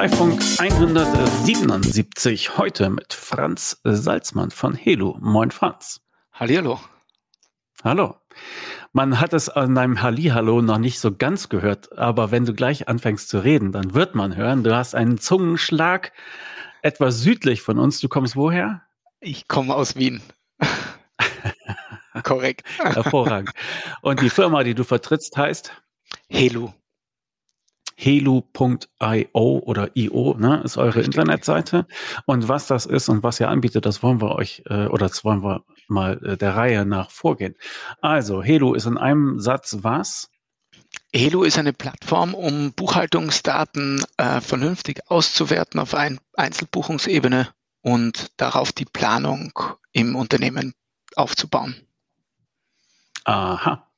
Kanzleifunk 177. Heute mit Franz Salzmann von Helu. Moin, Franz. Hallihallo. Hallo. Man hat es an deinem Hallihallo noch nicht so ganz gehört, aber wenn du gleich anfängst zu reden, dann wird man hören, du hast einen Zungenschlag etwas südlich von uns. Du kommst woher? Ich komme aus Wien. Korrekt. Hervorragend. Und die Firma, die du vertrittst, heißt? Helu helu.io oder io, ne, ist eure Richtig. Internetseite. Und was das ist und was ihr anbietet, das wollen wir euch äh, oder das wollen wir mal äh, der Reihe nach vorgehen. Also, Helu ist in einem Satz was? Helu ist eine Plattform, um Buchhaltungsdaten äh, vernünftig auszuwerten auf ein Einzelbuchungsebene und darauf die Planung im Unternehmen aufzubauen. Aha.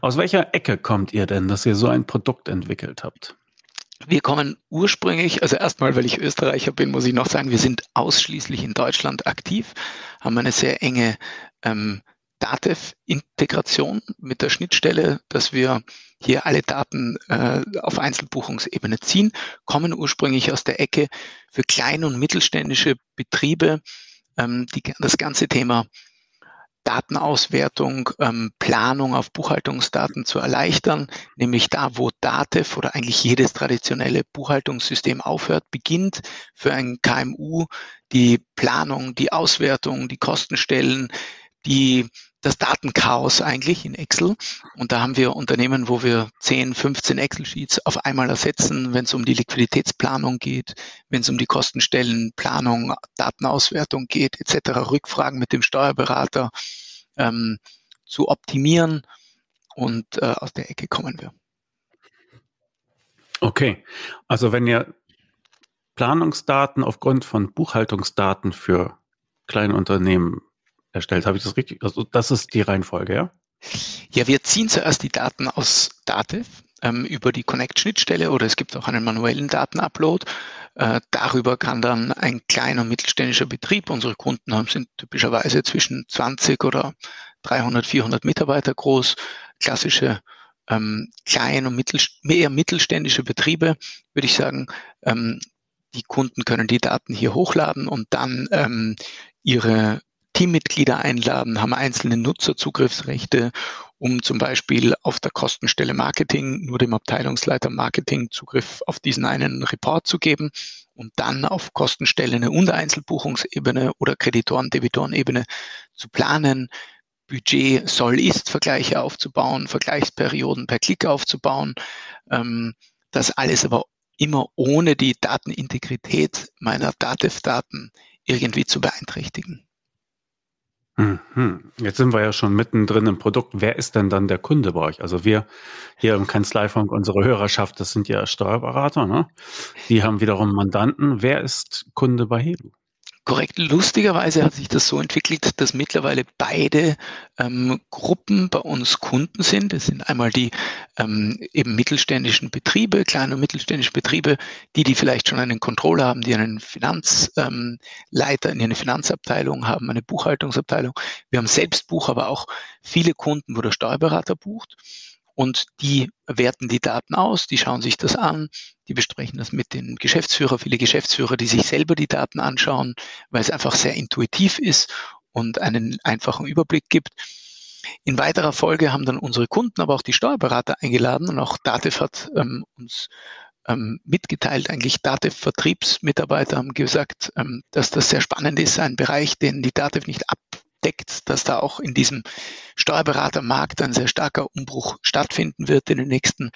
Aus welcher Ecke kommt ihr denn, dass ihr so ein Produkt entwickelt habt? Wir kommen ursprünglich, also erstmal, weil ich Österreicher bin, muss ich noch sagen, wir sind ausschließlich in Deutschland aktiv, haben eine sehr enge ähm, Datev-Integration mit der Schnittstelle, dass wir hier alle Daten äh, auf Einzelbuchungsebene ziehen, kommen ursprünglich aus der Ecke für kleine und mittelständische Betriebe, ähm, die das ganze Thema Datenauswertung, ähm, Planung auf Buchhaltungsdaten zu erleichtern, nämlich da, wo DATEV oder eigentlich jedes traditionelle Buchhaltungssystem aufhört, beginnt für ein KMU die Planung, die Auswertung, die Kostenstellen, die das Datenchaos eigentlich in Excel. Und da haben wir Unternehmen, wo wir 10, 15 Excel-Sheets auf einmal ersetzen, wenn es um die Liquiditätsplanung geht, wenn es um die Kostenstellenplanung, Datenauswertung geht, etc., Rückfragen mit dem Steuerberater ähm, zu optimieren. Und äh, aus der Ecke kommen wir. Okay, also wenn ihr Planungsdaten aufgrund von Buchhaltungsdaten für kleine Unternehmen erstellt. Habe ich das richtig? Also das ist die Reihenfolge, ja? Ja, wir ziehen zuerst die Daten aus Datev ähm, über die Connect-Schnittstelle oder es gibt auch einen manuellen Datenupload. Äh, darüber kann dann ein kleiner mittelständischer Betrieb, unsere Kunden haben, sind typischerweise zwischen 20 oder 300, 400 Mitarbeiter groß, klassische ähm, klein- und mittel, eher mittelständische Betriebe, würde ich sagen. Ähm, die Kunden können die Daten hier hochladen und dann ähm, ihre Teammitglieder einladen, haben einzelne Nutzerzugriffsrechte, um zum Beispiel auf der Kostenstelle Marketing nur dem Abteilungsleiter Marketing Zugriff auf diesen einen Report zu geben und dann auf Kostenstelle eine Untereinzelbuchungsebene oder Kreditoren-Debitoren-Ebene zu planen, Budget Soll-Ist-Vergleiche aufzubauen, Vergleichsperioden per Klick aufzubauen. Ähm, das alles aber immer ohne die Datenintegrität meiner Datev-Daten irgendwie zu beeinträchtigen. Mhm. Jetzt sind wir ja schon mittendrin im Produkt. Wer ist denn dann der Kunde bei euch? Also wir hier im Kanzleifunk, unsere Hörerschaft, das sind ja Steuerberater, ne? Die haben wiederum Mandanten. Wer ist Kunde bei Helu? Korrekt. Lustigerweise hat sich das so entwickelt, dass mittlerweile beide ähm, Gruppen bei uns Kunden sind. Es sind einmal die ähm, eben mittelständischen Betriebe, kleine und mittelständische Betriebe, die, die vielleicht schon einen Controller haben, die einen Finanzleiter ähm, in eine Finanzabteilung haben, eine Buchhaltungsabteilung. Wir haben selbst Buch, aber auch viele Kunden, wo der Steuerberater bucht und die werten die Daten aus, die schauen sich das an, die besprechen das mit den Geschäftsführern, viele Geschäftsführer, die sich selber die Daten anschauen, weil es einfach sehr intuitiv ist und einen einfachen Überblick gibt. In weiterer Folge haben dann unsere Kunden, aber auch die Steuerberater eingeladen und auch Datev hat ähm, uns ähm, mitgeteilt, eigentlich Datev-Vertriebsmitarbeiter haben gesagt, ähm, dass das sehr spannend ist, ein Bereich, den die Datev nicht ab deckt, dass da auch in diesem Steuerberatermarkt ein sehr starker Umbruch stattfinden wird in den nächsten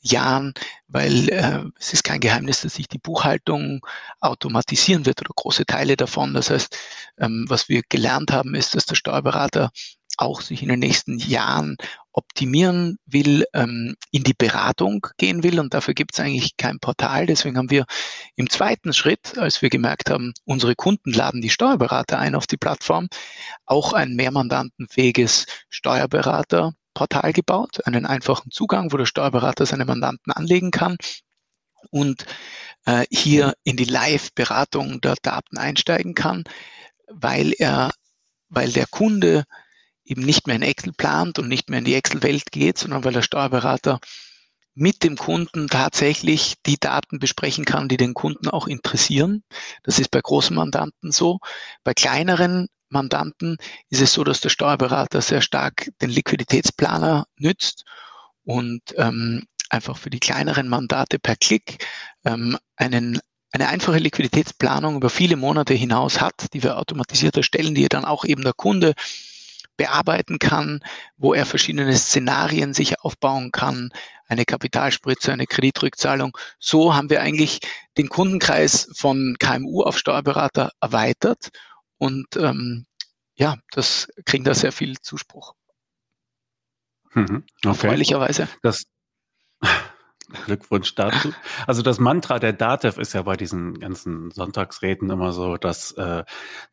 Jahren, weil äh, es ist kein Geheimnis, dass sich die Buchhaltung automatisieren wird oder große Teile davon. Das heißt, ähm, was wir gelernt haben, ist, dass der Steuerberater auch sich in den nächsten Jahren optimieren will, ähm, in die Beratung gehen will. Und dafür gibt es eigentlich kein Portal. Deswegen haben wir im zweiten Schritt, als wir gemerkt haben, unsere Kunden laden die Steuerberater ein auf die Plattform, auch ein mehrmandantenfähiges Steuerberaterportal gebaut, einen einfachen Zugang, wo der Steuerberater seine Mandanten anlegen kann und äh, hier in die Live-Beratung der Daten einsteigen kann, weil er, weil der Kunde eben nicht mehr in Excel plant und nicht mehr in die Excel-Welt geht, sondern weil der Steuerberater mit dem Kunden tatsächlich die Daten besprechen kann, die den Kunden auch interessieren. Das ist bei großen Mandanten so. Bei kleineren Mandanten ist es so, dass der Steuerberater sehr stark den Liquiditätsplaner nützt und ähm, einfach für die kleineren Mandate per Klick ähm, einen, eine einfache Liquiditätsplanung über viele Monate hinaus hat, die wir automatisiert erstellen, die dann auch eben der Kunde bearbeiten kann, wo er verschiedene Szenarien sich aufbauen kann, eine Kapitalspritze, eine Kreditrückzahlung. So haben wir eigentlich den Kundenkreis von KMU auf Steuerberater erweitert und ähm, ja, das kriegen da sehr viel Zuspruch. Mhm, okay. Erfreulicherweise. Das Glückwunsch dazu. Also das Mantra der DATEV ist ja bei diesen ganzen Sonntagsreden immer so, dass äh,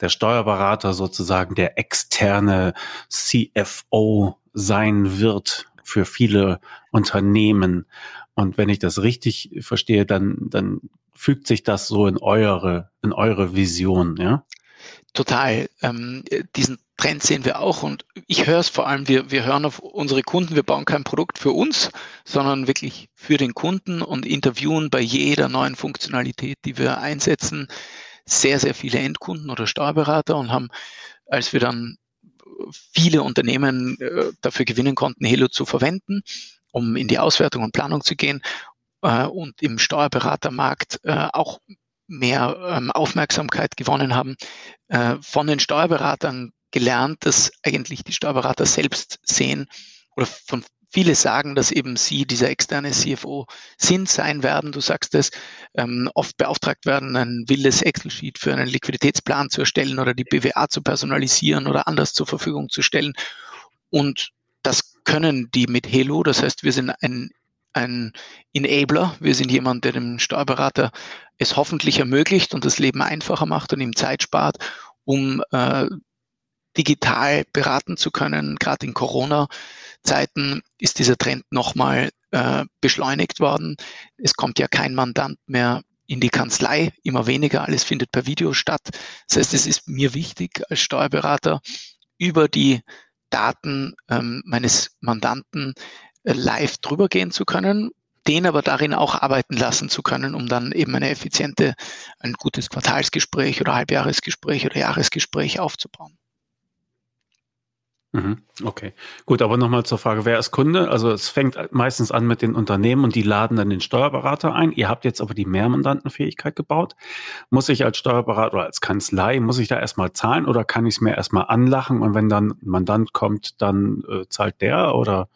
der Steuerberater sozusagen der externe CFO sein wird für viele Unternehmen. Und wenn ich das richtig verstehe, dann, dann fügt sich das so in eure, in eure Vision, ja? Total. Ähm, diesen Trend sehen wir auch und ich höre es vor allem, wir, wir hören auf unsere Kunden, wir bauen kein Produkt für uns, sondern wirklich für den Kunden und interviewen bei jeder neuen Funktionalität, die wir einsetzen, sehr, sehr viele Endkunden oder Steuerberater und haben, als wir dann viele Unternehmen äh, dafür gewinnen konnten, Helo zu verwenden, um in die Auswertung und Planung zu gehen äh, und im Steuerberatermarkt äh, auch mehr ähm, Aufmerksamkeit gewonnen haben, von den Steuerberatern gelernt, dass eigentlich die Steuerberater selbst sehen oder von viele sagen, dass eben sie dieser externe CFO sind, sein werden. Du sagst es, ähm, oft beauftragt werden, ein wildes Excel-Sheet für einen Liquiditätsplan zu erstellen oder die BWA zu personalisieren oder anders zur Verfügung zu stellen. Und das können die mit Helo. Das heißt, wir sind ein, ein Enabler. Wir sind jemand, der dem Steuerberater es hoffentlich ermöglicht und das Leben einfacher macht und ihm Zeit spart, um äh, digital beraten zu können. Gerade in Corona-Zeiten ist dieser Trend nochmal äh, beschleunigt worden. Es kommt ja kein Mandant mehr in die Kanzlei, immer weniger, alles findet per Video statt. Das heißt, es ist mir wichtig als Steuerberater über die Daten ähm, meines Mandanten live drüber gehen zu können, den aber darin auch arbeiten lassen zu können, um dann eben eine effiziente, ein gutes Quartalsgespräch oder Halbjahresgespräch oder Jahresgespräch aufzubauen. Mhm. Okay, gut, aber nochmal zur Frage, wer ist Kunde? Also es fängt meistens an mit den Unternehmen und die laden dann den Steuerberater ein. Ihr habt jetzt aber die Mehrmandantenfähigkeit gebaut. Muss ich als Steuerberater oder als Kanzlei, muss ich da erstmal zahlen oder kann ich es mir erstmal anlachen und wenn dann ein Mandant kommt, dann äh, zahlt der oder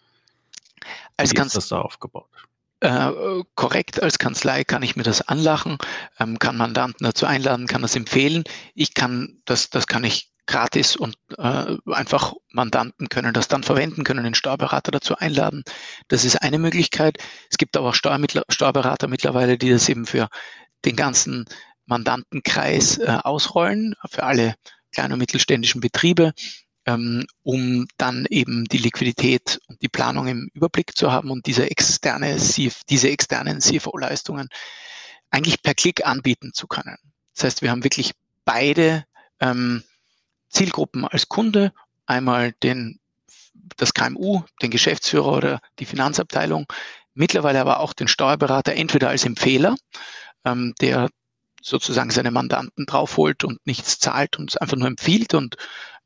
als wie ist das da aufgebaut? Äh, korrekt, als Kanzlei kann ich mir das anlachen, ähm, kann Mandanten dazu einladen, kann das empfehlen. Ich kann, das, das kann ich gratis und äh, einfach Mandanten können das dann verwenden, können den Steuerberater dazu einladen. Das ist eine Möglichkeit. Es gibt aber auch Steuerberater mittlerweile, die das eben für den ganzen Mandantenkreis äh, ausrollen, für alle kleinen und mittelständischen Betriebe, um dann eben die Liquidität und die Planung im Überblick zu haben und diese externe, diese externen CFO-Leistungen eigentlich per Klick anbieten zu können. Das heißt, wir haben wirklich beide ähm, Zielgruppen als Kunde, einmal den, das KMU, den Geschäftsführer oder die Finanzabteilung, mittlerweile aber auch den Steuerberater entweder als Empfehler, ähm, der sozusagen seine Mandanten draufholt und nichts zahlt und es einfach nur empfiehlt und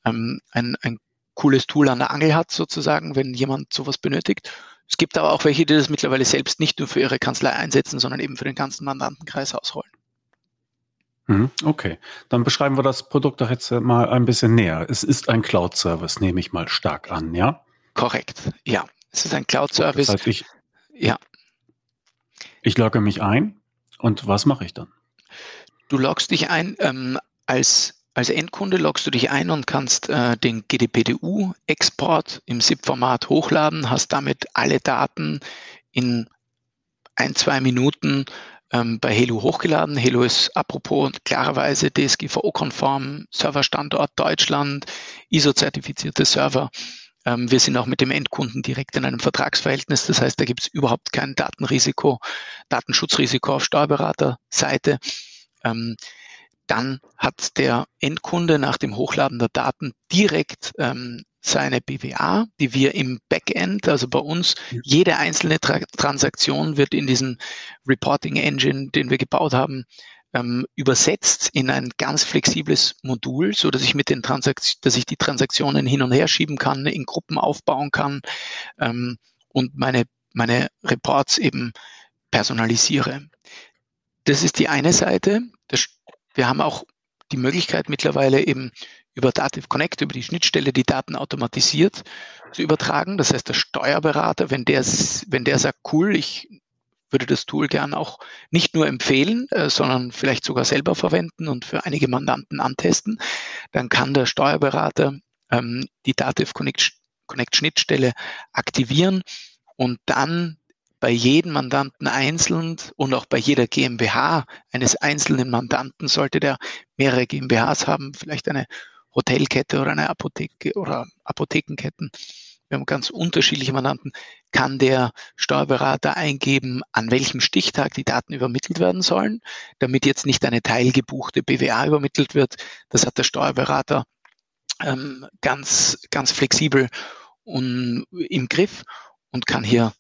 ähm, ein, ein cooles Tool an der Angel hat, sozusagen, wenn jemand sowas benötigt. Es gibt aber auch welche, die das mittlerweile selbst nicht nur für ihre Kanzlei einsetzen, sondern eben für den ganzen Mandantenkreis ausrollen. Mhm, okay, dann beschreiben wir das Produkt doch jetzt mal ein bisschen näher. Es ist ein Cloud-Service, nehme ich mal stark an, ja? Korrekt, ja. Es ist ein Cloud-Service. Das heißt, ich, ja. Ich logge mich ein und was mache ich dann? Du loggst dich ein ähm, als als Endkunde loggst du dich ein und kannst äh, den GDPDU-Export im ZIP-Format hochladen, hast damit alle Daten in ein, zwei Minuten ähm, bei Helo hochgeladen. Helo ist apropos klarerweise DSGVO-konform, Serverstandort Deutschland, ISO-zertifizierte Server. Ähm, wir sind auch mit dem Endkunden direkt in einem Vertragsverhältnis. Das heißt, da gibt es überhaupt kein Datenrisiko, Datenschutzrisiko auf Steuerberaterseite. Ähm, dann hat der Endkunde nach dem Hochladen der Daten direkt ähm, seine BWA, die wir im Backend, also bei uns, jede einzelne Tra Transaktion wird in diesem Reporting Engine, den wir gebaut haben, ähm, übersetzt in ein ganz flexibles Modul, so dass ich mit den Transaktionen, dass ich die Transaktionen hin und her schieben kann, in Gruppen aufbauen kann ähm, und meine meine Reports eben personalisiere. Das ist die eine Seite. Das, wir haben auch die Möglichkeit mittlerweile eben über Dativ Connect, über die Schnittstelle, die Daten automatisiert zu übertragen. Das heißt, der Steuerberater, wenn der, wenn der sagt, cool, ich würde das Tool gern auch nicht nur empfehlen, äh, sondern vielleicht sogar selber verwenden und für einige Mandanten antesten, dann kann der Steuerberater ähm, die Dativ Connect, Connect Schnittstelle aktivieren und dann bei jedem Mandanten einzeln und auch bei jeder GmbH eines einzelnen Mandanten sollte der mehrere GmbHs haben, vielleicht eine Hotelkette oder eine Apotheke oder Apothekenketten wir haben ganz unterschiedliche Mandanten, kann der Steuerberater eingeben, an welchem Stichtag die Daten übermittelt werden sollen, damit jetzt nicht eine teilgebuchte BWA übermittelt wird. Das hat der Steuerberater ähm, ganz, ganz flexibel und im Griff und kann hier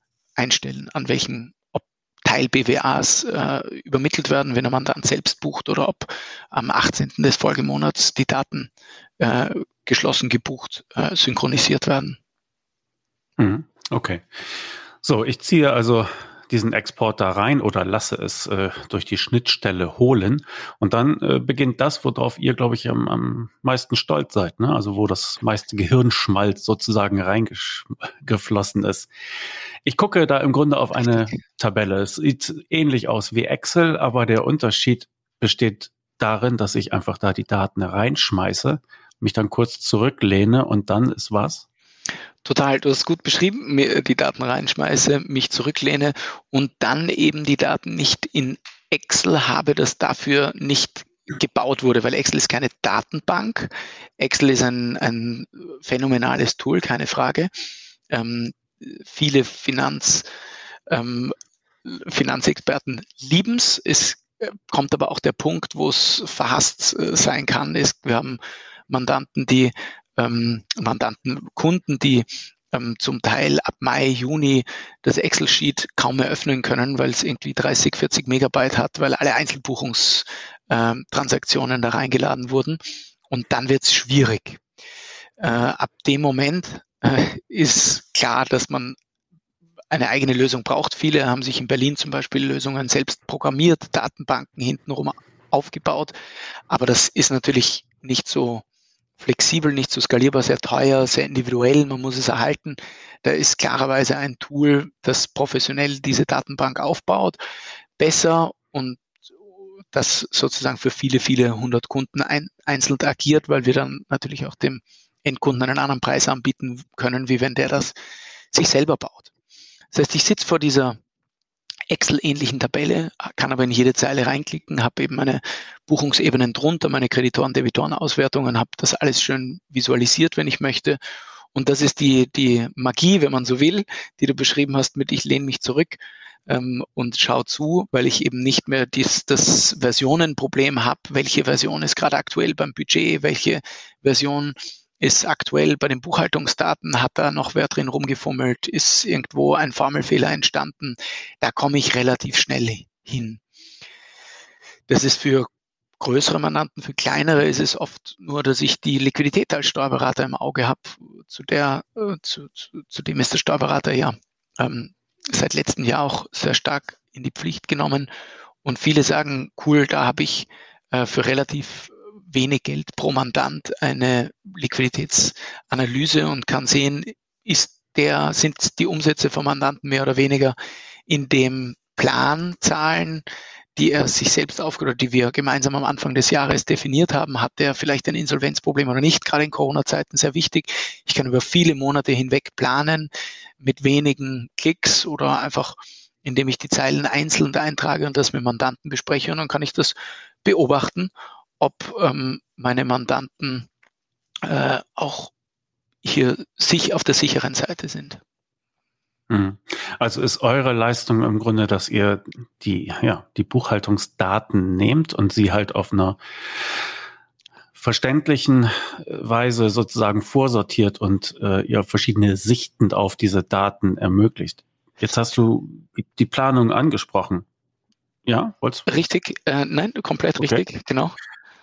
einstellen, an welchen ob Teil BWAs äh, übermittelt werden, wenn der Mandant selbst bucht oder ob am 18. des Folgemonats die Daten äh, geschlossen gebucht äh, synchronisiert werden. Mhm. Okay. So, ich ziehe also diesen Export da rein oder lasse es äh, durch die Schnittstelle holen. Und dann äh, beginnt das, worauf ihr, glaube ich, am, am meisten stolz seid, ne? Also wo das meiste Gehirnschmalz sozusagen reingeflossen ist. Ich gucke da im Grunde auf eine Tabelle. Es sieht ähnlich aus wie Excel, aber der Unterschied besteht darin, dass ich einfach da die Daten reinschmeiße, mich dann kurz zurücklehne und dann ist was? Total, du hast gut beschrieben, mir die Daten reinschmeiße, mich zurücklehne und dann eben die Daten nicht in Excel habe, das dafür nicht gebaut wurde, weil Excel ist keine Datenbank. Excel ist ein, ein phänomenales Tool, keine Frage. Ähm, viele Finanz, ähm, Finanzexperten lieben es. Es kommt aber auch der Punkt, wo es verhasst äh, sein kann, ist, wir haben Mandanten, die ähm, Mandanten, Kunden, die ähm, zum Teil ab Mai, Juni das Excel-Sheet kaum mehr öffnen können, weil es irgendwie 30, 40 Megabyte hat, weil alle Einzelbuchungstransaktionen ähm, da reingeladen wurden. Und dann wird es schwierig. Äh, ab dem Moment äh, ist klar, dass man eine eigene Lösung braucht. Viele haben sich in Berlin zum Beispiel Lösungen selbst programmiert, Datenbanken hintenrum aufgebaut. Aber das ist natürlich nicht so flexibel, nicht so skalierbar, sehr teuer, sehr individuell, man muss es erhalten. Da ist klarerweise ein Tool, das professionell diese Datenbank aufbaut, besser und das sozusagen für viele, viele hundert Kunden ein, einzeln agiert, weil wir dann natürlich auch dem Endkunden einen anderen Preis anbieten können, wie wenn der das sich selber baut. Das heißt, ich sitze vor dieser Excel-ähnlichen Tabelle, kann aber in jede Zeile reinklicken, habe eben meine Buchungsebenen drunter, meine Kreditoren, Debitoren, Auswertungen, habe das alles schön visualisiert, wenn ich möchte. Und das ist die, die Magie, wenn man so will, die du beschrieben hast mit ich lehne mich zurück ähm, und schau zu, weil ich eben nicht mehr dies, das Versionenproblem habe, welche Version ist gerade aktuell beim Budget, welche Version ist aktuell bei den Buchhaltungsdaten, hat da noch wer drin rumgefummelt, ist irgendwo ein Formelfehler entstanden. Da komme ich relativ schnell hin. Das ist für größere Mandanten, für kleinere ist es oft nur, dass ich die Liquidität als Steuerberater im Auge habe. Zu der, äh, zu, zu, zu dem ist der Steuerberater ja ähm, seit letztem Jahr auch sehr stark in die Pflicht genommen. Und viele sagen, cool, da habe ich äh, für relativ wenig Geld pro Mandant eine Liquiditätsanalyse und kann sehen, ist der, sind die Umsätze vom Mandanten mehr oder weniger in dem Planzahlen, die er sich selbst aufgebaut die wir gemeinsam am Anfang des Jahres definiert haben, hat er vielleicht ein Insolvenzproblem oder nicht, gerade in Corona-Zeiten sehr wichtig. Ich kann über viele Monate hinweg planen mit wenigen Klicks oder einfach indem ich die Zeilen einzeln eintrage und das mit Mandanten bespreche. Und dann kann ich das beobachten ob ähm, meine Mandanten äh, auch hier sich auf der sicheren Seite sind. Mhm. Also ist eure Leistung im Grunde, dass ihr die, ja, die Buchhaltungsdaten nehmt und sie halt auf einer verständlichen Weise sozusagen vorsortiert und äh, ja verschiedene Sichten auf diese Daten ermöglicht. Jetzt hast du die Planung angesprochen. Ja, wolltest du? Richtig, äh, nein, komplett okay. richtig, genau.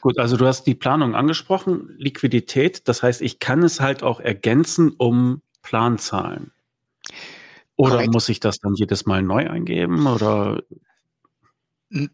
Gut, also du hast die Planung angesprochen, Liquidität, das heißt, ich kann es halt auch ergänzen um Planzahlen. Oder Correct. muss ich das dann jedes Mal neu eingeben oder?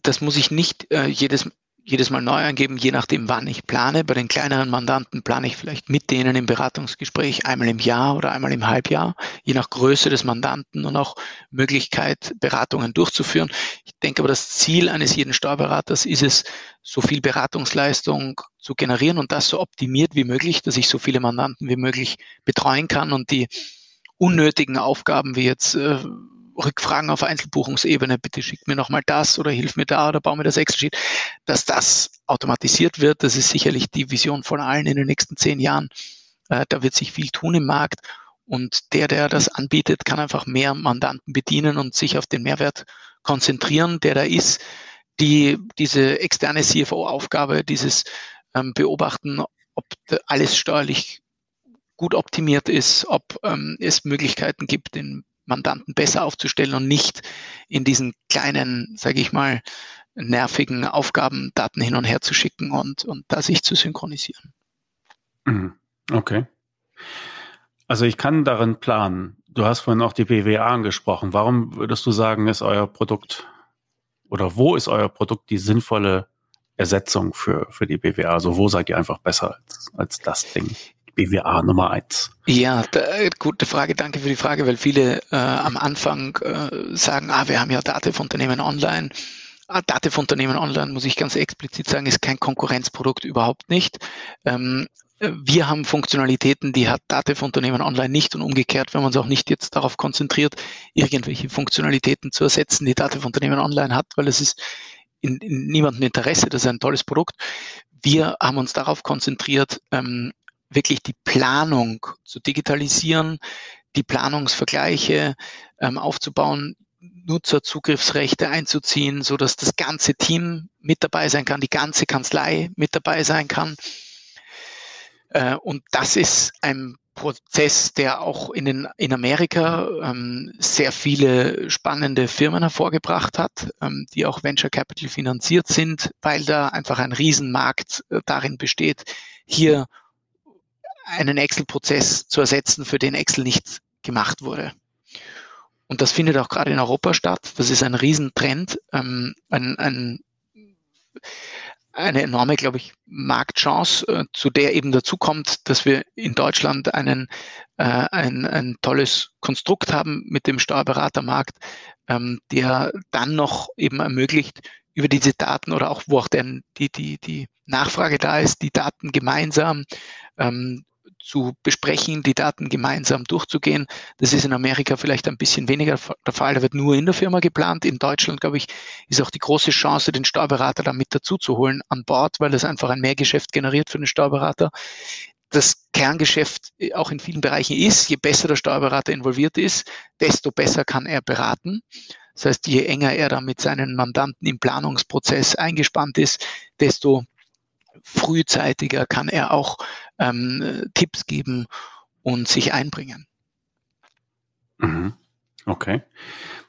Das muss ich nicht äh, jedes jedes Mal neu eingeben, je nachdem, wann ich plane. Bei den kleineren Mandanten plane ich vielleicht mit denen im Beratungsgespräch einmal im Jahr oder einmal im Halbjahr, je nach Größe des Mandanten und auch Möglichkeit, Beratungen durchzuführen. Ich denke aber, das Ziel eines jeden Steuerberaters ist es, so viel Beratungsleistung zu generieren und das so optimiert wie möglich, dass ich so viele Mandanten wie möglich betreuen kann und die unnötigen Aufgaben wie jetzt äh, Rückfragen auf Einzelbuchungsebene, bitte schick mir nochmal das oder hilf mir da oder baue mir das Excel-Sheet, dass das automatisiert wird. Das ist sicherlich die Vision von allen in den nächsten zehn Jahren. Äh, da wird sich viel tun im Markt und der, der das anbietet, kann einfach mehr Mandanten bedienen und sich auf den Mehrwert konzentrieren, der da ist. Die, diese externe CFO-Aufgabe, dieses ähm, Beobachten, ob alles steuerlich gut optimiert ist, ob ähm, es Möglichkeiten gibt, den Mandanten besser aufzustellen und nicht in diesen kleinen, sage ich mal, nervigen Aufgaben Daten hin und her zu schicken und, und da sich zu synchronisieren. Mhm. Okay. Also ich kann darin planen. Du hast vorhin auch die BWA angesprochen. Warum würdest du sagen, ist euer Produkt oder wo ist euer Produkt die sinnvolle Ersetzung für, für die BWA? Also wo seid ihr einfach besser als, als das Ding? BWA Nummer eins? Ja, da, gute Frage, danke für die Frage, weil viele äh, am Anfang äh, sagen, ah, wir haben ja Datev-Unternehmen online. Ah, Datev-Unternehmen online, muss ich ganz explizit sagen, ist kein Konkurrenzprodukt überhaupt nicht. Ähm, wir haben Funktionalitäten, die hat Datev-Unternehmen online nicht und umgekehrt, wenn man es auch nicht jetzt darauf konzentriert, irgendwelche Funktionalitäten zu ersetzen, die Datev-Unternehmen online hat, weil es ist in, in niemandem Interesse, das ist ein tolles Produkt. Wir haben uns darauf konzentriert, ähm, wirklich die Planung zu digitalisieren, die Planungsvergleiche ähm, aufzubauen, Nutzerzugriffsrechte einzuziehen, so dass das ganze Team mit dabei sein kann, die ganze Kanzlei mit dabei sein kann. Äh, und das ist ein Prozess, der auch in, den, in Amerika ähm, sehr viele spannende Firmen hervorgebracht hat, ähm, die auch Venture Capital finanziert sind, weil da einfach ein Riesenmarkt äh, darin besteht, hier einen Excel-Prozess zu ersetzen, für den Excel nicht gemacht wurde. Und das findet auch gerade in Europa statt. Das ist ein Riesentrend, ähm, ein, ein, eine enorme, glaube ich, Marktchance, äh, zu der eben dazu kommt, dass wir in Deutschland einen, äh, ein, ein tolles Konstrukt haben mit dem Steuerberatermarkt, ähm, der dann noch eben ermöglicht, über diese Daten oder auch wo auch der, die, die, die Nachfrage da ist, die Daten gemeinsam ähm, zu besprechen, die Daten gemeinsam durchzugehen. Das ist in Amerika vielleicht ein bisschen weniger der Fall. Da wird nur in der Firma geplant. In Deutschland, glaube ich, ist auch die große Chance, den Steuerberater da mit dazu zu holen an Bord, weil das einfach ein Mehrgeschäft generiert für den Steuerberater. Das Kerngeschäft auch in vielen Bereichen ist, je besser der Steuerberater involviert ist, desto besser kann er beraten. Das heißt, je enger er da mit seinen Mandanten im Planungsprozess eingespannt ist, desto frühzeitiger kann er auch ähm, Tipps geben und sich einbringen. Mhm. Okay.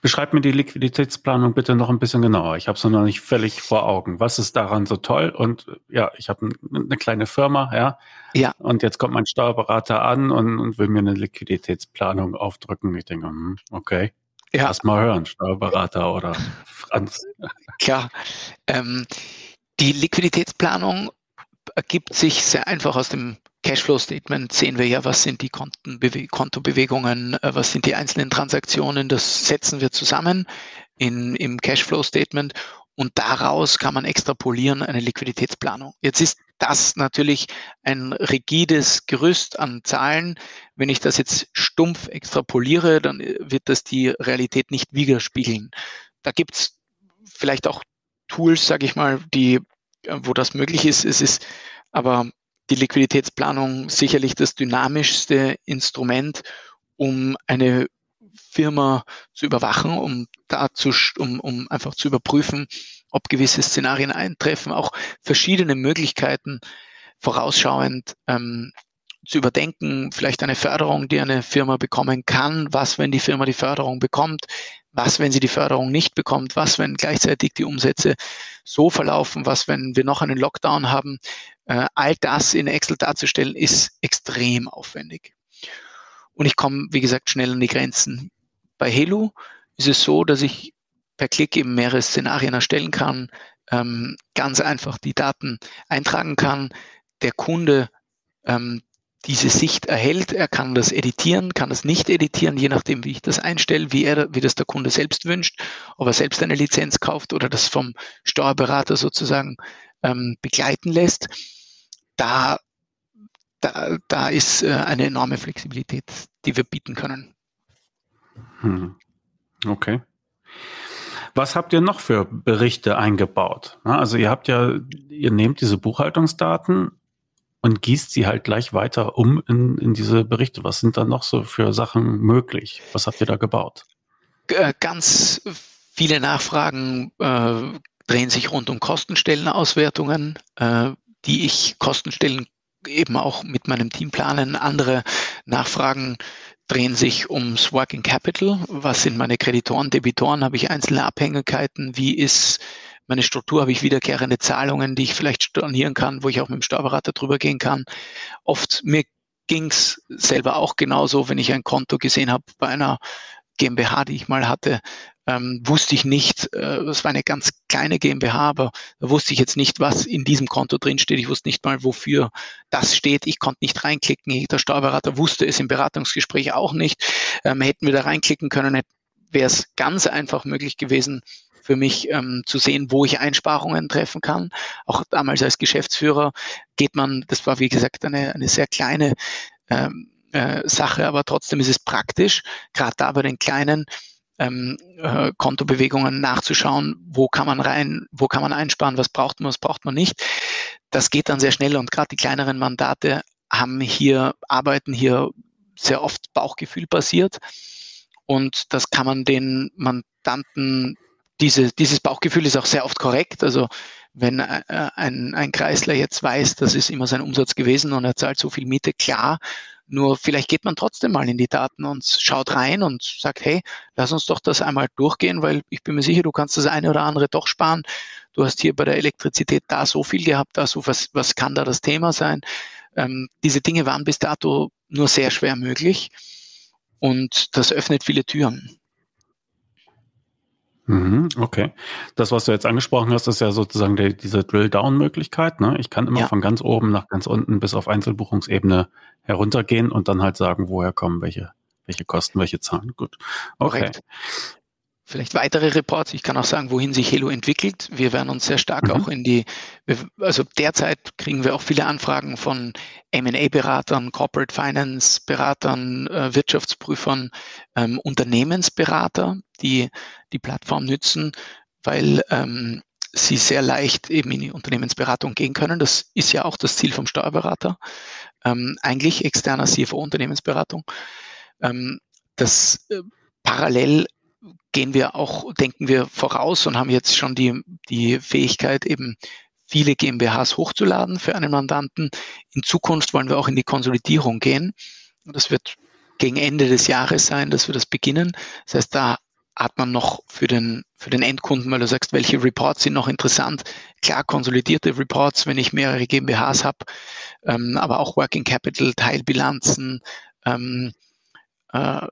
Beschreib mir die Liquiditätsplanung bitte noch ein bisschen genauer. Ich habe es noch nicht völlig vor Augen. Was ist daran so toll? Und ja, ich habe eine kleine Firma, ja. Ja. Und jetzt kommt mein Steuerberater an und, und will mir eine Liquiditätsplanung aufdrücken. Ich denke, hm, okay. Ja. Lass mal hören, Steuerberater oder Franz. Klar. Ähm, die Liquiditätsplanung ergibt sich sehr einfach aus dem Cashflow-Statement sehen wir ja, was sind die Kontenbewe Kontobewegungen, äh, was sind die einzelnen Transaktionen, das setzen wir zusammen in, im Cashflow-Statement und daraus kann man extrapolieren eine Liquiditätsplanung. Jetzt ist das natürlich ein rigides Gerüst an Zahlen. Wenn ich das jetzt stumpf extrapoliere, dann äh, wird das die Realität nicht widerspiegeln. Da gibt's vielleicht auch Tools, sage ich mal, die wo das möglich ist. Es ist aber die Liquiditätsplanung sicherlich das dynamischste Instrument, um eine Firma zu überwachen, um dazu, um, um einfach zu überprüfen, ob gewisse Szenarien eintreffen, auch verschiedene Möglichkeiten vorausschauend ähm, zu überdenken, vielleicht eine Förderung, die eine Firma bekommen kann, was, wenn die Firma die Förderung bekommt, was, wenn sie die Förderung nicht bekommt, was, wenn gleichzeitig die Umsätze so verlaufen, was, wenn wir noch einen Lockdown haben. Äh, all das in Excel darzustellen, ist extrem aufwendig. Und ich komme, wie gesagt, schnell an die Grenzen. Bei Helu ist es so, dass ich per Klick eben mehrere Szenarien erstellen kann, ähm, ganz einfach die Daten eintragen kann, der Kunde ähm, diese Sicht erhält. Er kann das editieren, kann das nicht editieren, je nachdem, wie ich das einstelle, wie, er, wie das der Kunde selbst wünscht, ob er selbst eine Lizenz kauft oder das vom Steuerberater sozusagen ähm, begleiten lässt. Da, da, da ist äh, eine enorme Flexibilität, die wir bieten können. Hm. Okay. Was habt ihr noch für Berichte eingebaut? Also ihr habt ja, ihr nehmt diese Buchhaltungsdaten und gießt sie halt gleich weiter um in, in diese Berichte. Was sind da noch so für Sachen möglich? Was habt ihr da gebaut? Äh, ganz viele Nachfragen äh, drehen sich rund um Kostenstellenauswertungen, äh, die ich Kostenstellen eben auch mit meinem Team planen. Andere Nachfragen drehen sich ums Working Capital. Was sind meine Kreditoren, Debitoren? Habe ich einzelne Abhängigkeiten? Wie ist meine Struktur habe ich wiederkehrende Zahlungen, die ich vielleicht stornieren kann, wo ich auch mit dem Steuerberater drüber gehen kann. Oft mir ging's selber auch genauso, wenn ich ein Konto gesehen habe bei einer GmbH, die ich mal hatte, ähm, wusste ich nicht, äh, das war eine ganz kleine GmbH, aber da wusste ich jetzt nicht, was in diesem Konto drin steht. Ich wusste nicht mal, wofür das steht. Ich konnte nicht reinklicken. Der Steuerberater wusste es im Beratungsgespräch auch nicht. Ähm, hätten wir da reinklicken können, wäre es ganz einfach möglich gewesen, für mich ähm, zu sehen, wo ich Einsparungen treffen kann. Auch damals als Geschäftsführer geht man, das war wie gesagt eine, eine sehr kleine ähm, äh, Sache, aber trotzdem ist es praktisch, gerade da bei den kleinen ähm, äh, Kontobewegungen nachzuschauen, wo kann man rein, wo kann man einsparen, was braucht man, was braucht man nicht. Das geht dann sehr schnell und gerade die kleineren Mandate haben hier, arbeiten hier sehr oft Bauchgefühl basiert. Und das kann man den Mandanten diese, dieses Bauchgefühl ist auch sehr oft korrekt. Also wenn äh, ein, ein Kreisler jetzt weiß, das ist immer sein Umsatz gewesen und er zahlt so viel Miete, klar. Nur vielleicht geht man trotzdem mal in die Daten und schaut rein und sagt, hey, lass uns doch das einmal durchgehen, weil ich bin mir sicher, du kannst das eine oder andere doch sparen. Du hast hier bei der Elektrizität da so viel gehabt, da so was, was kann da das Thema sein? Ähm, diese Dinge waren bis dato nur sehr schwer möglich und das öffnet viele Türen. Mhm, okay. Das, was du jetzt angesprochen hast, ist ja sozusagen die, diese Drill-Down-Möglichkeit. Ne? Ich kann immer ja. von ganz oben nach ganz unten bis auf Einzelbuchungsebene heruntergehen und dann halt sagen, woher kommen welche, welche Kosten, welche Zahlen. Gut. Okay. Korrekt. Vielleicht weitere Reports. Ich kann auch sagen, wohin sich Helo entwickelt. Wir werden uns sehr stark mhm. auch in die, also derzeit kriegen wir auch viele Anfragen von M&A-Beratern, Corporate Finance-Beratern, äh, Wirtschaftsprüfern, ähm, Unternehmensberater, die die Plattform nützen, weil ähm, sie sehr leicht eben in die Unternehmensberatung gehen können. Das ist ja auch das Ziel vom Steuerberater. Ähm, eigentlich externer CFO-Unternehmensberatung. Ähm, das äh, parallel gehen wir auch, denken wir voraus und haben jetzt schon die, die Fähigkeit, eben viele GmbHs hochzuladen für einen Mandanten. In Zukunft wollen wir auch in die Konsolidierung gehen. Das wird gegen Ende des Jahres sein, dass wir das beginnen. Das heißt, da hat man noch für den, für den Endkunden, weil du sagst, welche Reports sind noch interessant. Klar, konsolidierte Reports, wenn ich mehrere GmbHs habe, ähm, aber auch Working Capital, Teilbilanzen. Ähm, äh,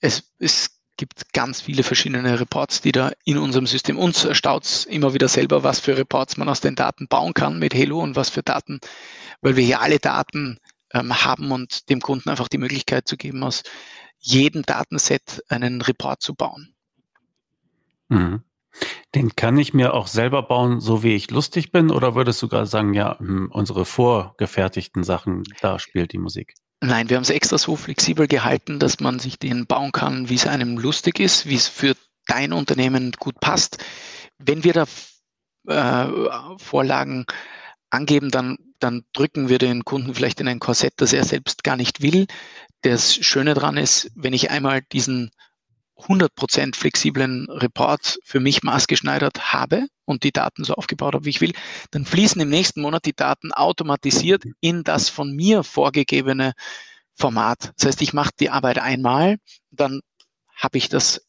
es, es gibt ganz viele verschiedene Reports, die da in unserem System. Uns erstaunt es immer wieder selber, was für Reports man aus den Daten bauen kann mit Halo und was für Daten, weil wir hier alle Daten ähm, haben und dem Kunden einfach die Möglichkeit zu geben, aus jedem Datenset einen Report zu bauen. Mhm. Den kann ich mir auch selber bauen, so wie ich lustig bin, oder würdest du gerade sagen, ja, hm, unsere vorgefertigten Sachen, da spielt die Musik? Nein, wir haben es extra so flexibel gehalten, dass man sich den bauen kann, wie es einem lustig ist, wie es für dein Unternehmen gut passt. Wenn wir da äh, Vorlagen angeben, dann, dann drücken wir den Kunden vielleicht in ein Korsett, das er selbst gar nicht will. Das Schöne daran ist, wenn ich einmal diesen 100% flexiblen Report für mich maßgeschneidert habe und die Daten so aufgebaut habe, wie ich will, dann fließen im nächsten Monat die Daten automatisiert in das von mir vorgegebene Format. Das heißt, ich mache die Arbeit einmal, dann habe ich das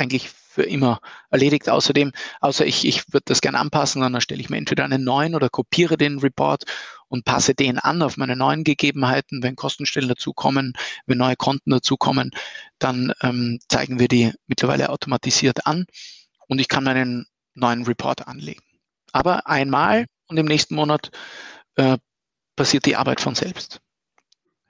eigentlich für immer erledigt. Außerdem, außer ich, ich würde das gerne anpassen, dann erstelle ich mir entweder einen neuen oder kopiere den Report und passe den an auf meine neuen Gegebenheiten. Wenn Kostenstellen dazukommen, wenn neue Konten dazukommen, dann ähm, zeigen wir die mittlerweile automatisiert an und ich kann meinen neuen Report anlegen. Aber einmal und im nächsten Monat äh, passiert die Arbeit von selbst.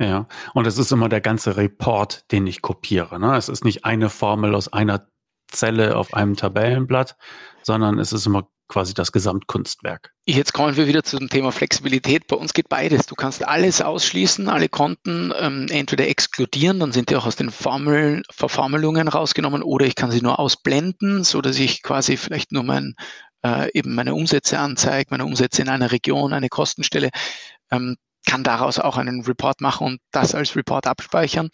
Ja, und es ist immer der ganze Report, den ich kopiere. Ne? Es ist nicht eine Formel aus einer Zelle auf einem Tabellenblatt, sondern es ist immer quasi das Gesamtkunstwerk. Jetzt kommen wir wieder zum Thema Flexibilität. Bei uns geht beides. Du kannst alles ausschließen, alle Konten ähm, entweder exkludieren, dann sind die auch aus den Formeln, Verformelungen rausgenommen, oder ich kann sie nur ausblenden, so dass ich quasi vielleicht nur mein, äh, eben meine Umsätze anzeige, meine Umsätze in einer Region, eine Kostenstelle, ähm, kann daraus auch einen Report machen und das als Report abspeichern.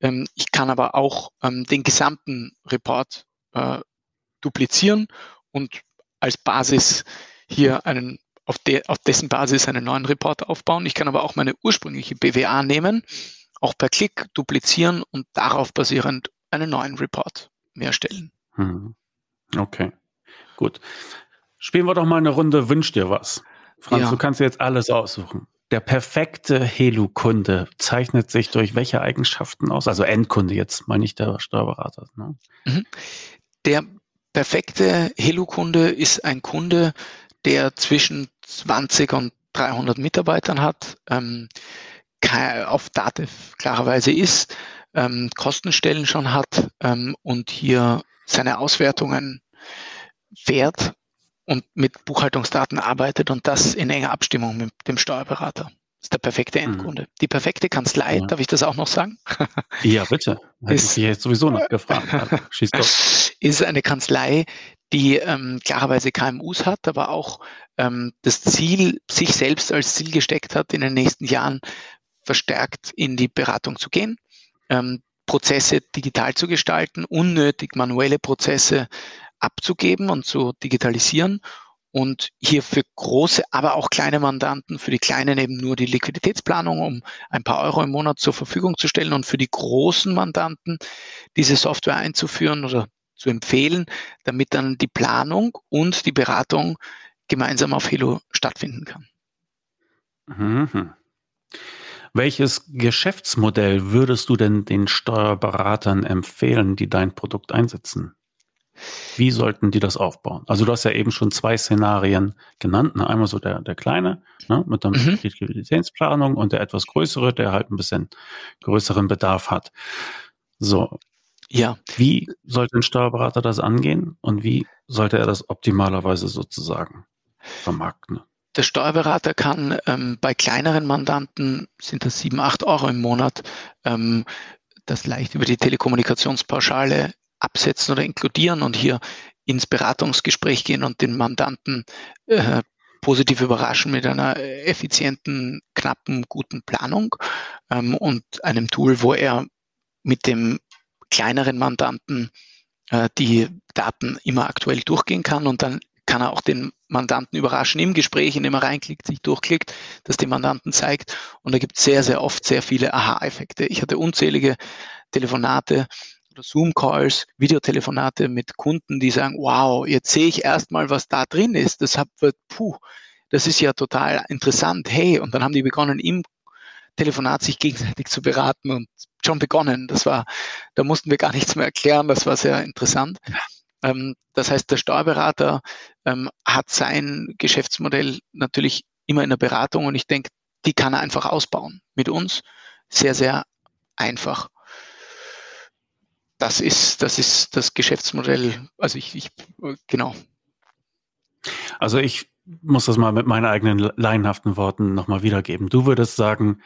Ähm, ich kann aber auch ähm, den gesamten Report äh, duplizieren und als Basis hier einen, auf, de, auf dessen Basis einen neuen Report aufbauen. Ich kann aber auch meine ursprüngliche BWA nehmen, auch per Klick duplizieren und darauf basierend einen neuen Report mehr erstellen. Hm. Okay, gut. Spielen wir doch mal eine Runde Wünsch dir was. Franz, ja. du kannst jetzt alles aussuchen. Der perfekte Helu-Kunde zeichnet sich durch welche Eigenschaften aus? Also Endkunde jetzt, meine ich der Steuerberater. Ne? Mhm. Der perfekte Helu-Kunde ist ein Kunde, der zwischen 20 und 300 Mitarbeitern hat, ähm, auf Dativ klarerweise ist, ähm, Kostenstellen schon hat ähm, und hier seine Auswertungen fährt und mit Buchhaltungsdaten arbeitet und das in enger Abstimmung mit dem Steuerberater. Das ist der perfekte mhm. Endkunde. Mhm. Die perfekte Kanzlei, ja. darf ich das auch noch sagen? Ja, bitte. Hätte ist, ich jetzt sowieso noch gefragt. Schieß doch. Ist eine Kanzlei, die ähm, klarerweise KMUs hat, aber auch ähm, das Ziel, sich selbst als Ziel gesteckt hat, in den nächsten Jahren verstärkt in die Beratung zu gehen, ähm, Prozesse digital zu gestalten, unnötig manuelle Prozesse abzugeben und zu digitalisieren und hier für große, aber auch kleine Mandanten, für die kleinen eben nur die Liquiditätsplanung, um ein paar Euro im Monat zur Verfügung zu stellen und für die großen Mandanten diese Software einzuführen oder zu empfehlen, damit dann die Planung und die Beratung gemeinsam auf Helo stattfinden kann. Mhm. Welches Geschäftsmodell würdest du denn den Steuerberatern empfehlen, die dein Produkt einsetzen? Wie sollten die das aufbauen? Also du hast ja eben schon zwei Szenarien genannt. Ne? Einmal so der, der kleine ne? mit der mhm. Liquiditätsplanung und der etwas größere, der halt ein bisschen größeren Bedarf hat. So. Ja. Wie sollte ein Steuerberater das angehen und wie sollte er das optimalerweise sozusagen vermarkten? Der Steuerberater kann ähm, bei kleineren Mandanten, sind das sieben, acht Euro im Monat, ähm, das leicht über die Telekommunikationspauschale absetzen oder inkludieren und hier ins Beratungsgespräch gehen und den Mandanten äh, positiv überraschen mit einer effizienten, knappen, guten Planung ähm, und einem Tool, wo er mit dem kleineren Mandanten äh, die Daten immer aktuell durchgehen kann und dann kann er auch den Mandanten überraschen im Gespräch, indem er reinklickt, sich durchklickt, das dem Mandanten zeigt. Und da gibt es sehr, sehr oft sehr viele Aha-Effekte. Ich hatte unzählige Telefonate oder Zoom-Calls, Videotelefonate mit Kunden, die sagen, wow, jetzt sehe ich erstmal, was da drin ist. Das hat, puh, das ist ja total interessant. Hey, und dann haben die begonnen, im Telefonat sich gegenseitig zu beraten und schon begonnen. Das war, da mussten wir gar nichts mehr erklären. Das war sehr interessant. Ähm, das heißt, der Steuerberater ähm, hat sein Geschäftsmodell natürlich immer in der Beratung und ich denke, die kann er einfach ausbauen mit uns. Sehr, sehr einfach das ist, das ist das Geschäftsmodell. Also ich, ich genau. Also ich muss das mal mit meinen eigenen laienhaften Worten nochmal wiedergeben. Du würdest sagen,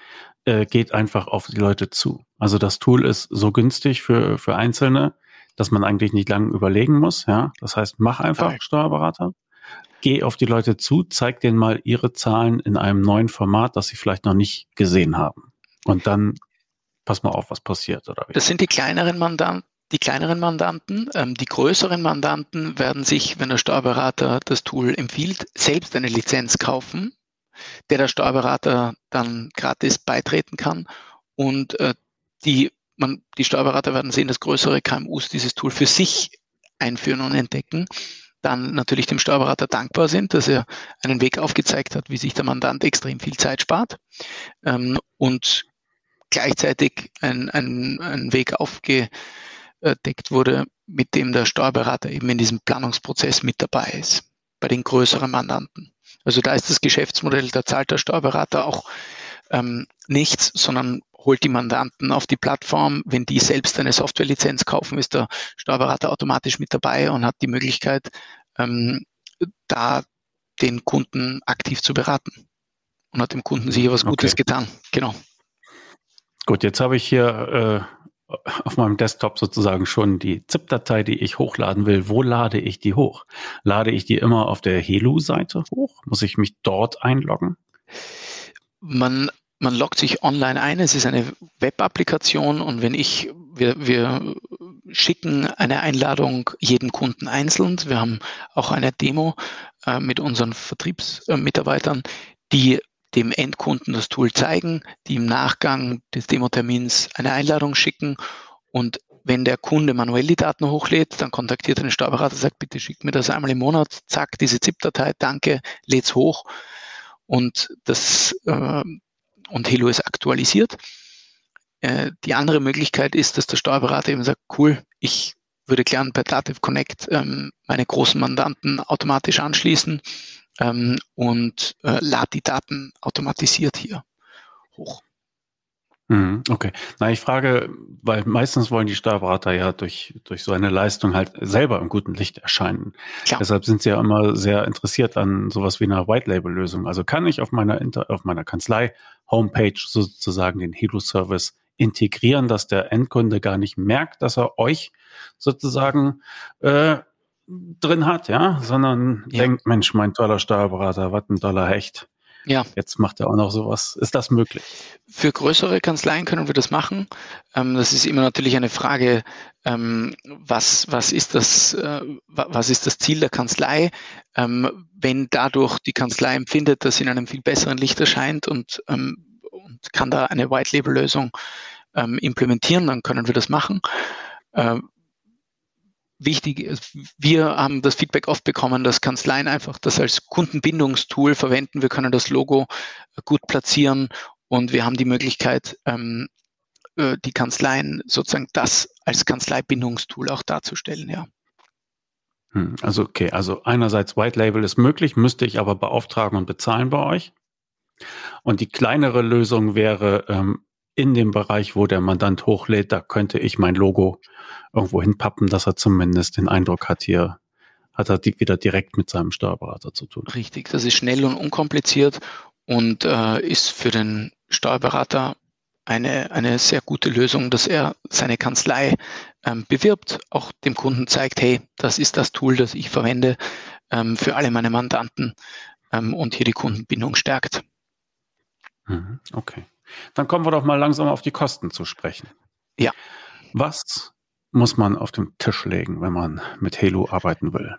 äh, geht einfach auf die Leute zu. Also das Tool ist so günstig für, für Einzelne, dass man eigentlich nicht lange überlegen muss. Ja, das heißt, mach einfach Nein. Steuerberater. Geh auf die Leute zu, zeig denen mal ihre Zahlen in einem neuen Format, das sie vielleicht noch nicht gesehen haben. Und dann pass mal auf, was passiert, oder wie? Das sind die kleineren Mandanten, die kleineren Mandanten. Ähm, die größeren Mandanten werden sich, wenn der Steuerberater das Tool empfiehlt, selbst eine Lizenz kaufen, der der Steuerberater dann gratis beitreten kann. Und äh, die, man, die Steuerberater werden sehen, dass größere KMUs dieses Tool für sich einführen und entdecken dann natürlich dem Steuerberater dankbar sind, dass er einen Weg aufgezeigt hat, wie sich der Mandant extrem viel Zeit spart ähm, und gleichzeitig ein, ein, ein Weg aufgedeckt wurde, mit dem der Steuerberater eben in diesem Planungsprozess mit dabei ist, bei den größeren Mandanten. Also da ist das Geschäftsmodell, da zahlt der Steuerberater auch ähm, nichts, sondern holt die Mandanten auf die Plattform. Wenn die selbst eine Softwarelizenz kaufen, ist der Steuerberater automatisch mit dabei und hat die Möglichkeit, ähm, da den Kunden aktiv zu beraten und hat dem Kunden sicher was Gutes okay. getan. Genau. Gut, jetzt habe ich hier äh, auf meinem Desktop sozusagen schon die ZIP-Datei, die ich hochladen will. Wo lade ich die hoch? Lade ich die immer auf der Helu-Seite hoch? Muss ich mich dort einloggen? Man man loggt sich online ein, es ist eine Web-Applikation und wenn ich, wir, wir schicken eine Einladung jedem Kunden einzeln. Wir haben auch eine Demo äh, mit unseren Vertriebsmitarbeitern, die dem Endkunden das Tool zeigen, die im Nachgang des Demo-Termins eine Einladung schicken und wenn der Kunde manuell die Daten hochlädt, dann kontaktiert er den Steuerberater, sagt, bitte schickt mir das einmal im Monat, zack, diese ZIP-Datei, danke, lädt's hoch. Und das, äh, und Helo ist aktualisiert. Äh, die andere Möglichkeit ist, dass der Steuerberater eben sagt, cool, ich würde gern per Dativ Connect ähm, meine großen Mandanten automatisch anschließen ähm, und äh, lade die Daten automatisiert hier hoch. Mhm, okay. Na, ich frage, weil meistens wollen die Steuerberater ja durch, durch so eine Leistung halt selber im guten Licht erscheinen. Klar. Deshalb sind sie ja immer sehr interessiert an sowas wie einer White-Label-Lösung. Also kann ich auf meiner, Inter auf meiner Kanzlei Homepage sozusagen den Hilo-Service integrieren, dass der Endkunde gar nicht merkt, dass er euch sozusagen äh, drin hat, ja, sondern ja. denkt, Mensch, mein toller Steuerberater, was ein toller Hecht. Ja. Jetzt macht er auch noch sowas. Ist das möglich? Für größere Kanzleien können wir das machen. Ähm, das ist immer natürlich eine Frage, ähm, was, was, ist das, äh, was ist das Ziel der Kanzlei? Ähm, wenn dadurch die Kanzlei empfindet, dass sie in einem viel besseren Licht erscheint und, und kann da eine White-Label-Lösung implementieren, dann können wir das machen wichtig ist, wir haben das Feedback oft bekommen, dass Kanzleien einfach das als Kundenbindungstool verwenden. Wir können das Logo gut platzieren und wir haben die Möglichkeit, ähm, äh, die Kanzleien sozusagen das als Kanzleibindungstool auch darzustellen, ja. Hm, also okay, also einerseits White Label ist möglich, müsste ich aber beauftragen und bezahlen bei euch. Und die kleinere Lösung wäre ähm, in dem Bereich, wo der Mandant hochlädt, da könnte ich mein Logo irgendwo hinpappen, dass er zumindest den Eindruck hat, hier hat er wieder direkt mit seinem Steuerberater zu tun. Richtig, das ist schnell und unkompliziert und äh, ist für den Steuerberater eine, eine sehr gute Lösung, dass er seine Kanzlei ähm, bewirbt, auch dem Kunden zeigt, hey, das ist das Tool, das ich verwende ähm, für alle meine Mandanten ähm, und hier die Kundenbindung stärkt. Mhm, okay. Dann kommen wir doch mal langsam auf die Kosten zu sprechen. Ja. Was muss man auf den Tisch legen, wenn man mit Halo arbeiten will?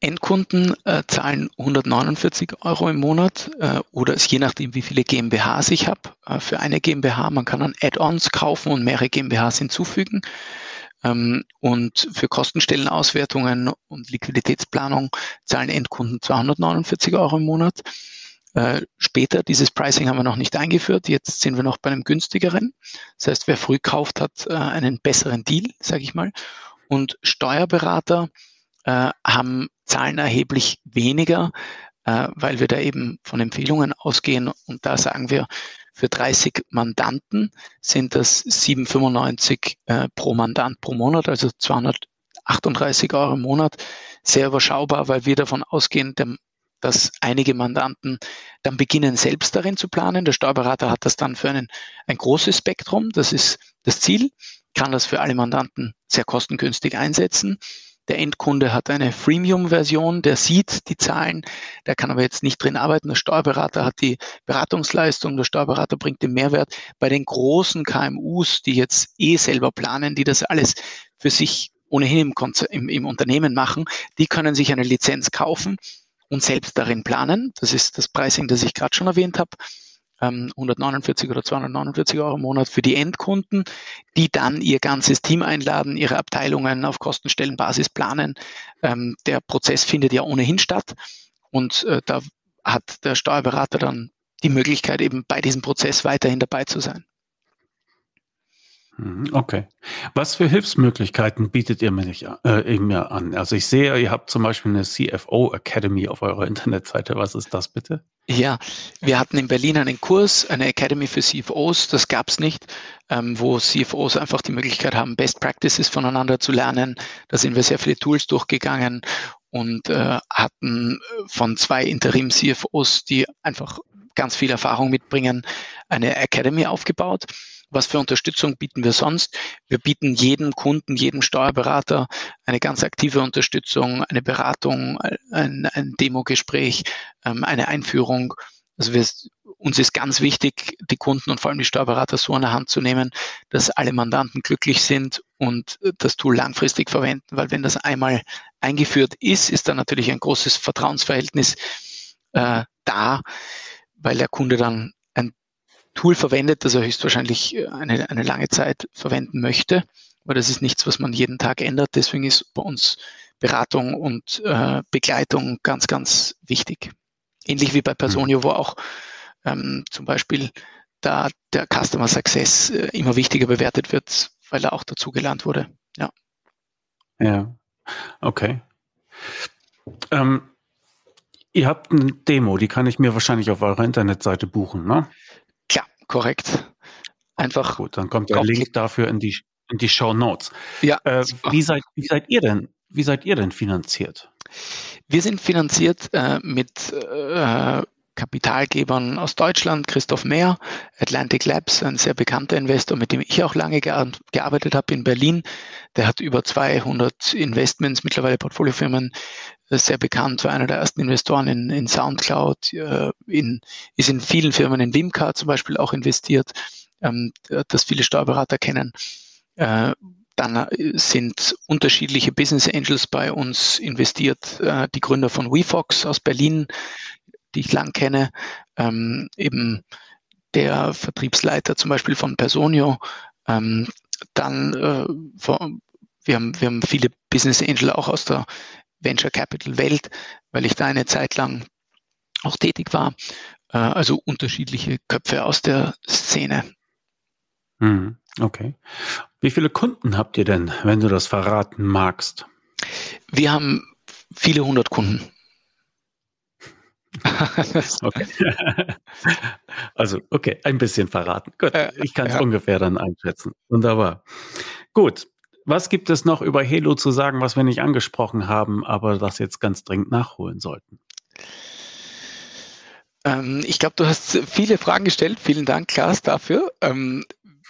Endkunden äh, zahlen 149 Euro im Monat äh, oder es je nachdem, wie viele GmbHs ich habe. Äh, für eine GmbH, man kann dann Add-ons kaufen und mehrere GmbHs hinzufügen. Ähm, und für Kostenstellenauswertungen und Liquiditätsplanung zahlen Endkunden 249 Euro im Monat. Äh, später, dieses Pricing haben wir noch nicht eingeführt. Jetzt sind wir noch bei einem günstigeren. Das heißt, wer früh kauft, hat äh, einen besseren Deal, sage ich mal. Und Steuerberater äh, haben Zahlen erheblich weniger, äh, weil wir da eben von Empfehlungen ausgehen. Und da sagen wir, für 30 Mandanten sind das 7,95 äh, pro Mandant pro Monat, also 238 Euro im Monat. Sehr überschaubar, weil wir davon ausgehen, der dass einige Mandanten dann beginnen, selbst darin zu planen. Der Steuerberater hat das dann für einen, ein großes Spektrum. Das ist das Ziel, kann das für alle Mandanten sehr kostengünstig einsetzen. Der Endkunde hat eine Freemium-Version, der sieht die Zahlen, der kann aber jetzt nicht drin arbeiten. Der Steuerberater hat die Beratungsleistung, der Steuerberater bringt den Mehrwert. Bei den großen KMUs, die jetzt eh selber planen, die das alles für sich ohnehin im, im, im Unternehmen machen, die können sich eine Lizenz kaufen und selbst darin planen. Das ist das Pricing, das ich gerade schon erwähnt habe. 149 ähm, oder 249 Euro im Monat für die Endkunden, die dann ihr ganzes Team einladen, ihre Abteilungen auf Kostenstellenbasis planen. Ähm, der Prozess findet ja ohnehin statt und äh, da hat der Steuerberater dann die Möglichkeit, eben bei diesem Prozess weiterhin dabei zu sein. Mhm, okay. Was für Hilfsmöglichkeiten bietet ihr mir, äh, mir an? Also ich sehe, ihr habt zum Beispiel eine CFO Academy auf eurer Internetseite. Was ist das bitte? Ja, wir hatten in Berlin einen Kurs, eine Academy für CFOs, das gab es nicht, ähm, wo CFOs einfach die Möglichkeit haben, Best Practices voneinander zu lernen. Da sind wir sehr viele Tools durchgegangen und äh, hatten von zwei Interim-CFOs, die einfach ganz viel Erfahrung mitbringen, eine Academy aufgebaut. Was für Unterstützung bieten wir sonst? Wir bieten jedem Kunden, jedem Steuerberater eine ganz aktive Unterstützung, eine Beratung, ein, ein Demogespräch, ähm, eine Einführung. Also wir, uns ist ganz wichtig, die Kunden und vor allem die Steuerberater so an der Hand zu nehmen, dass alle Mandanten glücklich sind und das Tool langfristig verwenden, weil wenn das einmal eingeführt ist, ist da natürlich ein großes Vertrauensverhältnis äh, da, weil der Kunde dann Tool verwendet, das er höchstwahrscheinlich äh, eine, eine lange Zeit verwenden möchte. Aber das ist nichts, was man jeden Tag ändert. Deswegen ist bei uns Beratung und äh, Begleitung ganz, ganz wichtig. Ähnlich wie bei Personio, mhm. wo auch ähm, zum Beispiel da der Customer Success äh, immer wichtiger bewertet wird, weil er auch dazugelernt wurde. Ja. Ja, okay. Ähm, ihr habt eine Demo, die kann ich mir wahrscheinlich auf eurer Internetseite buchen, ne? Korrekt. Einfach. Gut, dann kommt der Link dafür in die, in die Show Notes. Ja. Äh, wie, seid, wie seid ihr denn? Wie seid ihr denn finanziert? Wir sind finanziert äh, mit äh, Kapitalgebern aus Deutschland, Christoph Mehr, Atlantic Labs, ein sehr bekannter Investor, mit dem ich auch lange gearbeitet habe in Berlin. Der hat über 200 Investments, mittlerweile Portfoliofirmen, sehr bekannt, war einer der ersten Investoren in, in Soundcloud, äh, in, ist in vielen Firmen in Wimcar zum Beispiel auch investiert, ähm, das viele Steuerberater kennen. Äh, dann sind unterschiedliche Business Angels bei uns investiert. Äh, die Gründer von WeFox aus Berlin, die ich lang kenne, ähm, eben der Vertriebsleiter zum Beispiel von Personio. Ähm, dann, äh, wir, haben, wir haben viele Business Angel auch aus der Venture Capital Welt, weil ich da eine Zeit lang auch tätig war. Äh, also unterschiedliche Köpfe aus der Szene. Hm, okay. Wie viele Kunden habt ihr denn, wenn du das verraten magst? Wir haben viele hundert Kunden. okay. Also, okay, ein bisschen verraten. Gut, ich kann es ja. ungefähr dann einschätzen. Wunderbar. Gut, was gibt es noch über Helo zu sagen, was wir nicht angesprochen haben, aber das jetzt ganz dringend nachholen sollten? Ähm, ich glaube, du hast viele Fragen gestellt. Vielen Dank, Klaas, dafür. Ähm,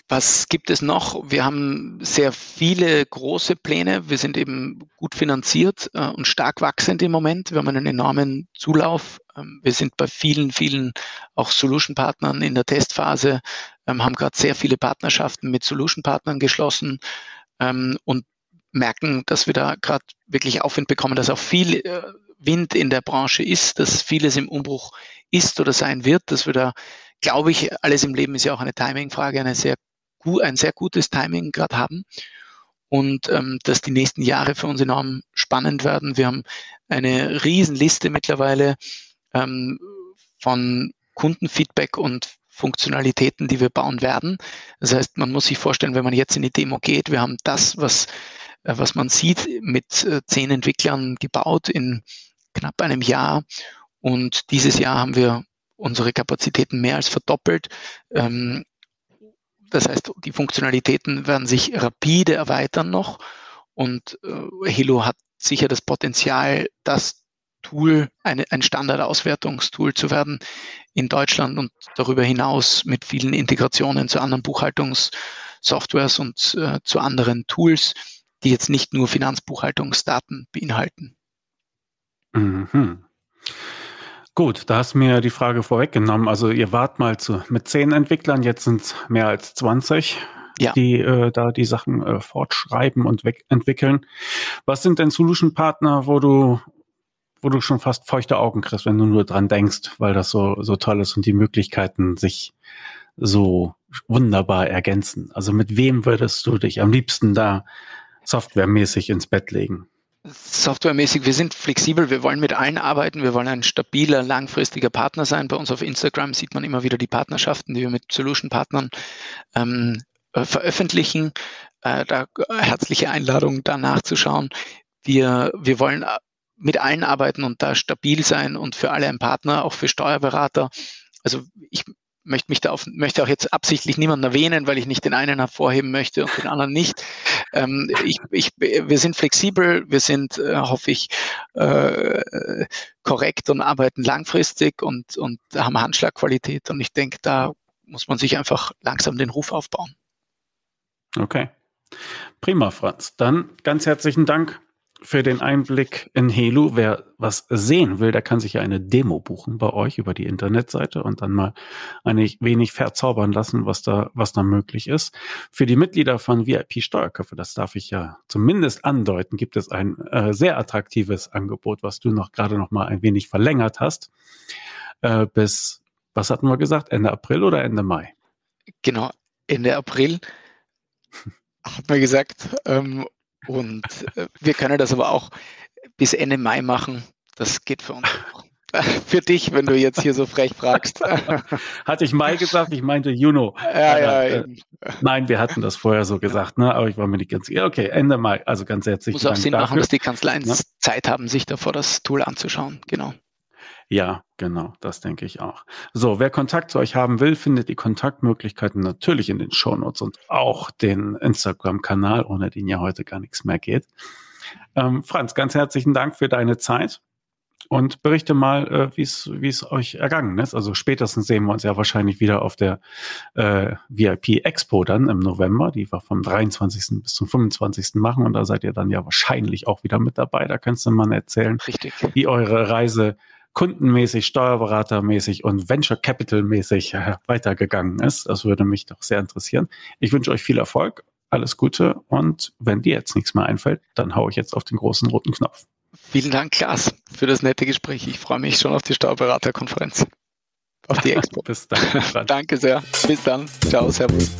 was gibt es noch? Wir haben sehr viele große Pläne. Wir sind eben gut finanziert äh, und stark wachsend im Moment. Wir haben einen enormen Zulauf. Ähm, wir sind bei vielen, vielen auch Solution-Partnern in der Testphase, ähm, haben gerade sehr viele Partnerschaften mit Solution-Partnern geschlossen ähm, und merken, dass wir da gerade wirklich Aufwind bekommen, dass auch viel äh, Wind in der Branche ist, dass vieles im Umbruch ist oder sein wird, dass wir da, glaube ich, alles im Leben ist ja auch eine Timing-Frage, eine sehr, ein sehr gutes Timing gerade haben und ähm, dass die nächsten Jahre für uns enorm spannend werden. Wir haben eine Riesenliste mittlerweile ähm, von Kundenfeedback und Funktionalitäten, die wir bauen werden. Das heißt, man muss sich vorstellen, wenn man jetzt in die Demo geht, wir haben das, was, äh, was man sieht, mit äh, zehn Entwicklern gebaut in knapp einem Jahr. Und dieses Jahr haben wir unsere Kapazitäten mehr als verdoppelt. Ähm, das heißt, die Funktionalitäten werden sich rapide erweitern noch. Und äh, Hilo hat sicher das Potenzial, das Tool, eine, ein Standardauswertungstool zu werden in Deutschland und darüber hinaus mit vielen Integrationen zu anderen Buchhaltungssoftwares und äh, zu anderen Tools. die jetzt nicht nur Finanzbuchhaltungsdaten beinhalten. Mhm. Gut, da hast du mir die Frage vorweggenommen. Also ihr wart mal zu, mit zehn Entwicklern, jetzt sind es mehr als 20, ja. die äh, da die Sachen äh, fortschreiben und entwickeln. Was sind denn Solution-Partner, wo du, wo du schon fast feuchte Augen kriegst, wenn du nur dran denkst, weil das so, so toll ist und die Möglichkeiten sich so wunderbar ergänzen? Also mit wem würdest du dich am liebsten da softwaremäßig ins Bett legen? Softwaremäßig, wir sind flexibel, wir wollen mit allen arbeiten, wir wollen ein stabiler, langfristiger Partner sein. Bei uns auf Instagram sieht man immer wieder die Partnerschaften, die wir mit Solution-Partnern ähm, äh, veröffentlichen. Äh, da herzliche Einladung, da nachzuschauen. Wir, wir wollen äh, mit allen arbeiten und da stabil sein und für alle ein Partner, auch für Steuerberater. Also ich möchte mich da auf, möchte auch jetzt absichtlich niemanden erwähnen, weil ich nicht den einen hervorheben möchte und den anderen nicht. Ähm, ich, ich, wir sind flexibel, wir sind, äh, hoffe ich, äh, korrekt und arbeiten langfristig und, und haben Handschlagqualität. Und ich denke, da muss man sich einfach langsam den Ruf aufbauen. Okay. Prima, Franz. Dann ganz herzlichen Dank für den Einblick in Helu. Wer was sehen will, der kann sich ja eine Demo buchen bei euch über die Internetseite und dann mal ein wenig verzaubern lassen, was da, was da möglich ist. Für die Mitglieder von VIP Steuerköpfe, das darf ich ja zumindest andeuten, gibt es ein äh, sehr attraktives Angebot, was du noch gerade noch mal ein wenig verlängert hast. Äh, bis, was hatten wir gesagt, Ende April oder Ende Mai? Genau, Ende April hat man gesagt. Ähm, und äh, wir können das aber auch bis Ende Mai machen. Das geht für uns auch. Für dich, wenn du jetzt hier so frech fragst. Hatte ich Mai gesagt? Ich meinte Juno. Ja, ja, äh, nein, wir hatten das vorher so gesagt, ne? aber ich war mir nicht ganz sicher. Okay, Ende Mai. Also ganz herzlich. Muss auch Sinn dafür. machen, dass die Kanzleien ja? Zeit haben, sich davor das Tool anzuschauen. Genau. Ja, genau, das denke ich auch. So, wer Kontakt zu euch haben will, findet die Kontaktmöglichkeiten natürlich in den Shownotes und auch den Instagram-Kanal, ohne den ja heute gar nichts mehr geht. Ähm, Franz, ganz herzlichen Dank für deine Zeit und berichte mal, äh, wie es euch ergangen ist. Also spätestens sehen wir uns ja wahrscheinlich wieder auf der äh, VIP Expo dann im November, die wir vom 23. bis zum 25. machen und da seid ihr dann ja wahrscheinlich auch wieder mit dabei. Da kannst du mal erzählen, Richtig. wie eure Reise kundenmäßig, steuerberatermäßig und Venture Capital mäßig äh, weitergegangen ist. Das würde mich doch sehr interessieren. Ich wünsche euch viel Erfolg, alles Gute und wenn dir jetzt nichts mehr einfällt, dann haue ich jetzt auf den großen roten Knopf. Vielen Dank, Klaas, für das nette Gespräch. Ich freue mich schon auf die Steuerberaterkonferenz. Auf die Expo. Bis dann. Danke sehr. Bis dann. Ciao, Servus.